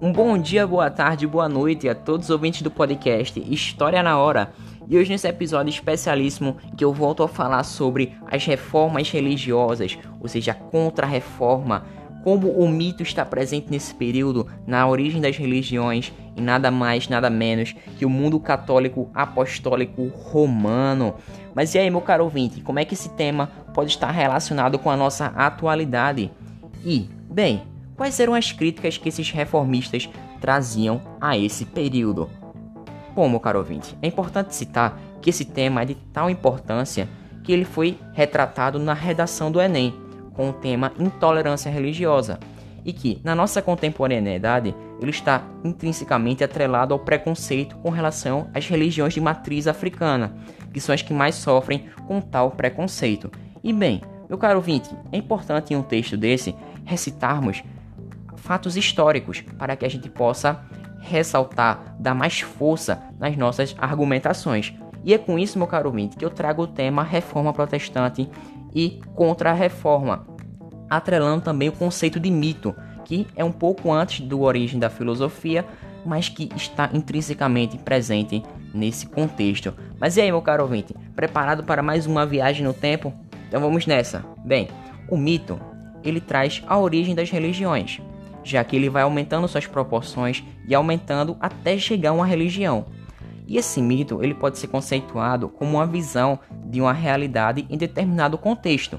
Um bom dia, boa tarde, boa noite a todos os ouvintes do podcast História na Hora. E hoje nesse episódio especialíssimo que eu volto a falar sobre as reformas religiosas, ou seja, a contra-reforma, como o mito está presente nesse período na origem das religiões e nada mais, nada menos que o mundo católico apostólico romano. Mas e aí, meu caro ouvinte, como é que esse tema pode estar relacionado com a nossa atualidade? E, bem, quais eram as críticas que esses reformistas traziam a esse período? Bom, meu caro ouvinte, é importante citar que esse tema é de tal importância que ele foi retratado na redação do Enem, com o tema intolerância religiosa, e que, na nossa contemporaneidade, ele está intrinsecamente atrelado ao preconceito com relação às religiões de matriz africana, que são as que mais sofrem com tal preconceito. E bem, meu caro ouvinte, é importante em um texto desse recitarmos fatos históricos para que a gente possa ressaltar, dar mais força nas nossas argumentações. E é com isso, meu caro ouvinte, que eu trago o tema reforma protestante e contra-reforma, atrelando também o conceito de mito, que é um pouco antes do origem da filosofia, mas que está intrinsecamente presente nesse contexto. Mas e aí, meu caro ouvinte, preparado para mais uma viagem no tempo? Então vamos nessa. Bem, o mito, ele traz a origem das religiões, já que ele vai aumentando suas proporções e aumentando até chegar a uma religião. E esse mito ele pode ser conceituado como uma visão de uma realidade em determinado contexto.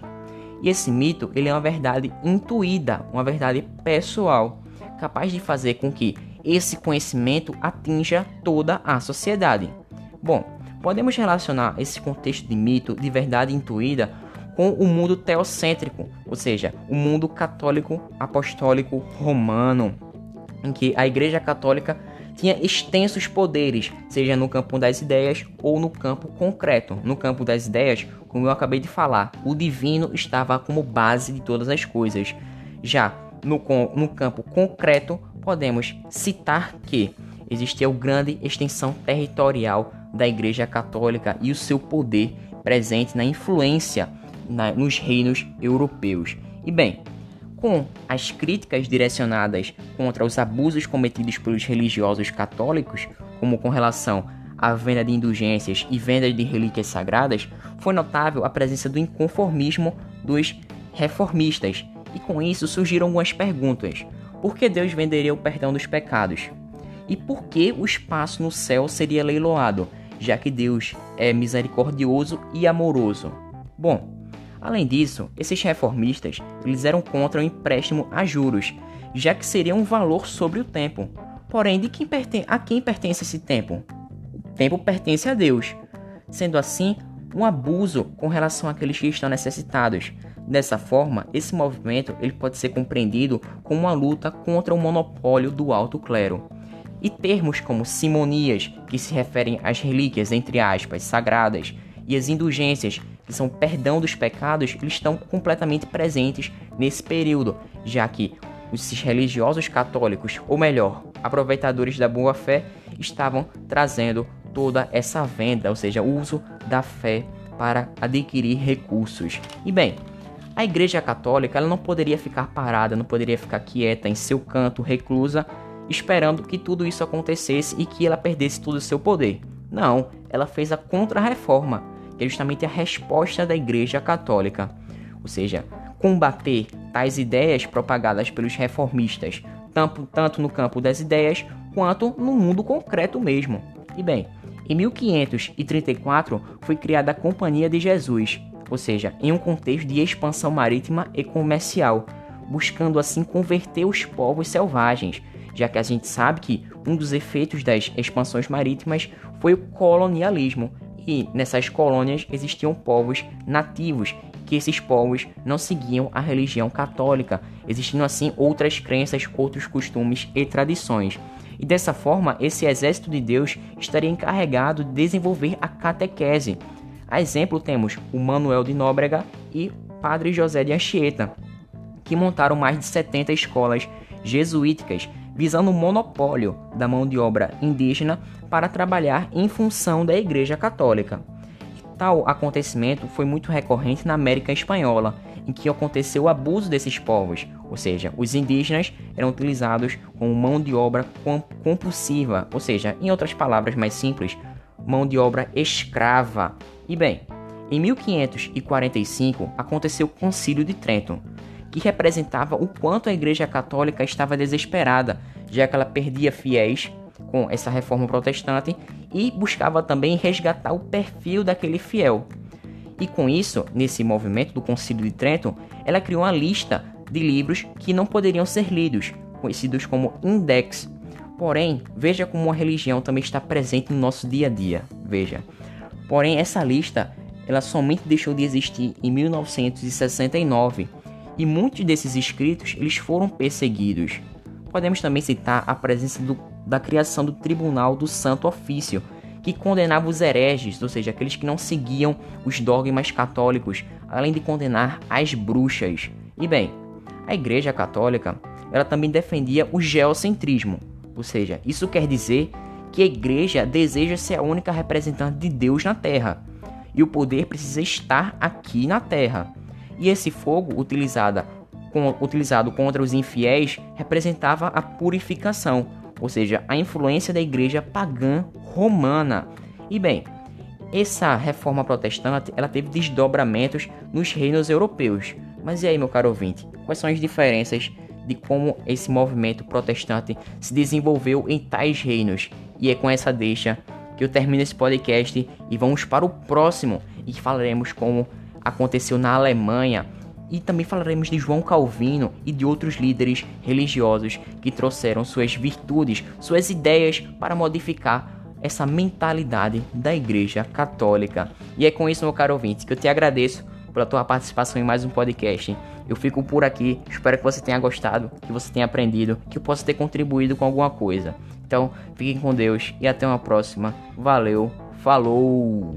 E esse mito ele é uma verdade intuída, uma verdade pessoal, capaz de fazer com que esse conhecimento atinja toda a sociedade. Bom, podemos relacionar esse contexto de mito, de verdade intuída, com o mundo teocêntrico, ou seja, o mundo católico apostólico romano, em que a Igreja Católica tinha extensos poderes, seja no campo das ideias ou no campo concreto. No campo das ideias, como eu acabei de falar, o divino estava como base de todas as coisas. Já no, no campo concreto, podemos citar que existia uma grande extensão territorial da Igreja Católica e o seu poder presente na influência na, nos reinos europeus. E bem, com as críticas direcionadas contra os abusos cometidos pelos religiosos católicos, como com relação à venda de indulgências e venda de relíquias sagradas, foi notável a presença do inconformismo dos reformistas, e com isso surgiram algumas perguntas. Por que Deus venderia o perdão dos pecados? E por que o espaço no céu seria leiloado, já que Deus é misericordioso e amoroso? Bom, Além disso, esses reformistas eles eram contra o empréstimo a juros, já que seria um valor sobre o tempo. Porém, de quem a quem pertence esse tempo? O tempo pertence a Deus. Sendo assim, um abuso com relação àqueles que estão necessitados. Dessa forma, esse movimento ele pode ser compreendido como uma luta contra o monopólio do alto clero. E termos como simonias, que se referem às relíquias entre aspas sagradas, e as indulgências, que são perdão dos pecados, eles estão completamente presentes nesse período, já que os religiosos católicos, ou melhor, aproveitadores da boa fé, estavam trazendo toda essa venda, ou seja, o uso da fé para adquirir recursos. E bem, a Igreja Católica ela não poderia ficar parada, não poderia ficar quieta em seu canto, reclusa, esperando que tudo isso acontecesse e que ela perdesse todo o seu poder. Não, ela fez a contra-reforma é justamente a resposta da Igreja Católica, ou seja, combater tais ideias propagadas pelos reformistas, tanto, tanto no campo das ideias quanto no mundo concreto mesmo. E bem, em 1534 foi criada a Companhia de Jesus, ou seja, em um contexto de expansão marítima e comercial, buscando assim converter os povos selvagens, já que a gente sabe que um dos efeitos das expansões marítimas foi o colonialismo, que nessas colônias existiam povos nativos, que esses povos não seguiam a religião católica, existindo assim outras crenças, outros costumes e tradições. E dessa forma, esse exército de Deus estaria encarregado de desenvolver a catequese. A exemplo temos o Manuel de Nóbrega e Padre José de Anchieta, que montaram mais de 70 escolas jesuíticas visando o monopólio da mão de obra indígena para trabalhar em função da Igreja Católica. Tal acontecimento foi muito recorrente na América Espanhola, em que aconteceu o abuso desses povos, ou seja, os indígenas eram utilizados como mão de obra compulsiva, ou seja, em outras palavras mais simples, mão de obra escrava. E bem, em 1545 aconteceu o Concílio de Trento, que representava o quanto a Igreja Católica estava desesperada, já que ela perdia fiéis com essa reforma protestante e buscava também resgatar o perfil daquele fiel. E com isso, nesse movimento do Concílio de Trento, ela criou uma lista de livros que não poderiam ser lidos, conhecidos como index. Porém, veja como a religião também está presente no nosso dia a dia. Veja. Porém, essa lista ela somente deixou de existir em 1969 e muitos desses escritos eles foram perseguidos. Podemos também citar a presença do, da criação do Tribunal do Santo Ofício, que condenava os hereges, ou seja, aqueles que não seguiam os dogmas católicos, além de condenar as bruxas. E bem, a Igreja Católica ela também defendia o geocentrismo, ou seja, isso quer dizer que a Igreja deseja ser a única representante de Deus na Terra e o poder precisa estar aqui na terra. E esse fogo utilizado, com, utilizado contra os infiéis representava a purificação, ou seja, a influência da igreja pagã romana. E bem, essa reforma protestante ela teve desdobramentos nos reinos europeus. Mas e aí, meu caro ouvinte, quais são as diferenças de como esse movimento protestante se desenvolveu em tais reinos? E é com essa deixa que eu termino esse podcast e vamos para o próximo e falaremos como aconteceu na Alemanha e também falaremos de João Calvino e de outros líderes religiosos que trouxeram suas virtudes, suas ideias para modificar essa mentalidade da Igreja Católica. E é com isso, meu caro ouvinte, que eu te agradeço pela tua participação em mais um podcast. Eu fico por aqui, espero que você tenha gostado, que você tenha aprendido, que eu possa ter contribuído com alguma coisa. Então, fiquem com Deus e até uma próxima. Valeu, falou!